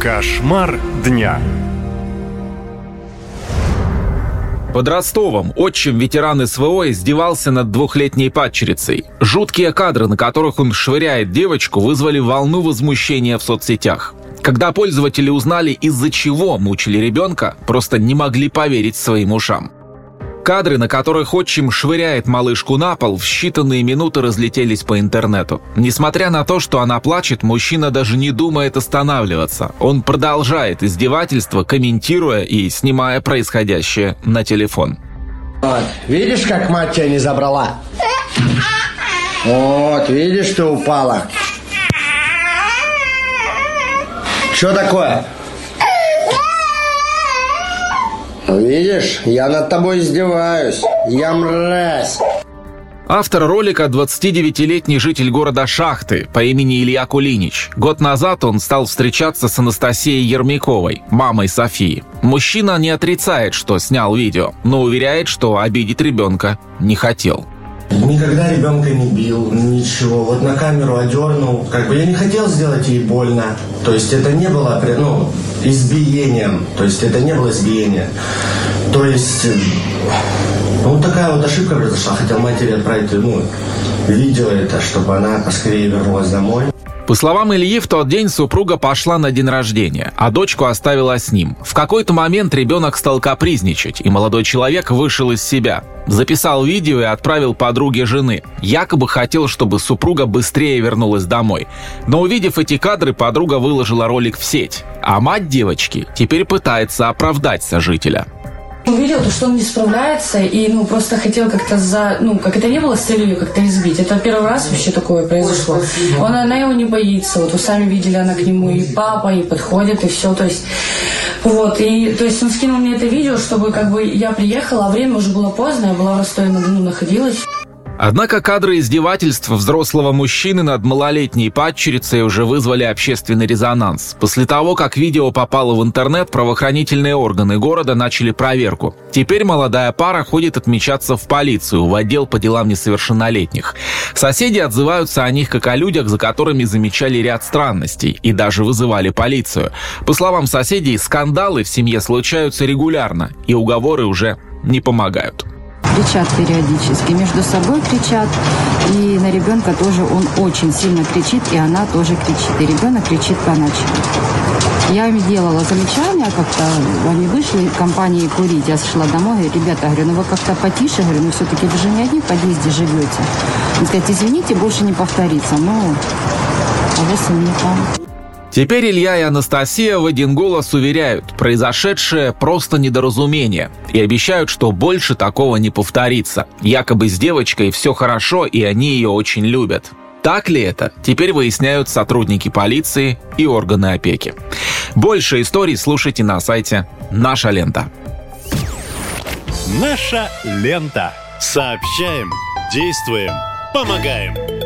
Кошмар дня. Под Ростовом отчим ветеран СВО издевался над двухлетней падчерицей. Жуткие кадры, на которых он швыряет девочку, вызвали волну возмущения в соцсетях. Когда пользователи узнали, из-за чего мучили ребенка, просто не могли поверить своим ушам. Кадры, на которых отчим швыряет малышку на пол, в считанные минуты разлетелись по интернету. Несмотря на то, что она плачет, мужчина даже не думает останавливаться. Он продолжает издевательство, комментируя и снимая происходящее на телефон. Вот, видишь, как мать тебя не забрала? Вот, видишь, ты упала. Что такое? Видишь, я над тобой издеваюсь. Я мразь. Автор ролика – 29-летний житель города Шахты по имени Илья Кулинич. Год назад он стал встречаться с Анастасией Ермяковой, мамой Софии. Мужчина не отрицает, что снял видео, но уверяет, что обидеть ребенка не хотел. Никогда ребенка не бил, ничего. Вот на камеру одернул. Как бы я не хотел сделать ей больно. То есть это не было ну, избиением. То есть это не было избиение. То есть ну, вот такая вот ошибка произошла. Хотел матери отправить ну, видео это, чтобы она поскорее вернулась домой. По словам Ильи, в тот день супруга пошла на день рождения, а дочку оставила с ним. В какой-то момент ребенок стал капризничать, и молодой человек вышел из себя. Записал видео и отправил подруге жены. Якобы хотел, чтобы супруга быстрее вернулась домой. Но увидев эти кадры, подруга выложила ролик в сеть. А мать девочки теперь пытается оправдать сожителя. Увидел то, что он не справляется, и ну просто хотел как-то за, ну как это не было с целью как-то избить. Это первый раз вообще такое произошло. Ой, он, она его не боится. Вот вы сами видели, она к нему и папа, и подходит, и все. То есть вот, и то есть он скинул мне это видео, чтобы как бы я приехала, а время уже было поздно, я была в Ростове-на-Дону находилась. Однако кадры издевательств взрослого мужчины над малолетней падчерицей уже вызвали общественный резонанс. После того, как видео попало в интернет, правоохранительные органы города начали проверку. Теперь молодая пара ходит отмечаться в полицию, в отдел по делам несовершеннолетних. Соседи отзываются о них как о людях, за которыми замечали ряд странностей и даже вызывали полицию. По словам соседей, скандалы в семье случаются регулярно, и уговоры уже не помогают кричат периодически, между собой кричат, и на ребенка тоже он очень сильно кричит, и она тоже кричит, и ребенок кричит по ночам. Я им делала замечания как-то, они вышли в компании курить, я шла домой, говорю, ребята, говорю, ну вы как-то потише, говорю, ну все-таки вы же не одни в подъезде живете. Он сказать, извините, больше не повторится, ну, а вы сами там. Теперь Илья и Анастасия в один голос уверяют, произошедшее просто недоразумение, и обещают, что больше такого не повторится. Якобы с девочкой все хорошо, и они ее очень любят. Так ли это? Теперь выясняют сотрудники полиции и органы опеки. Больше историй слушайте на сайте «Наша лента». «Наша лента». Сообщаем, действуем, помогаем.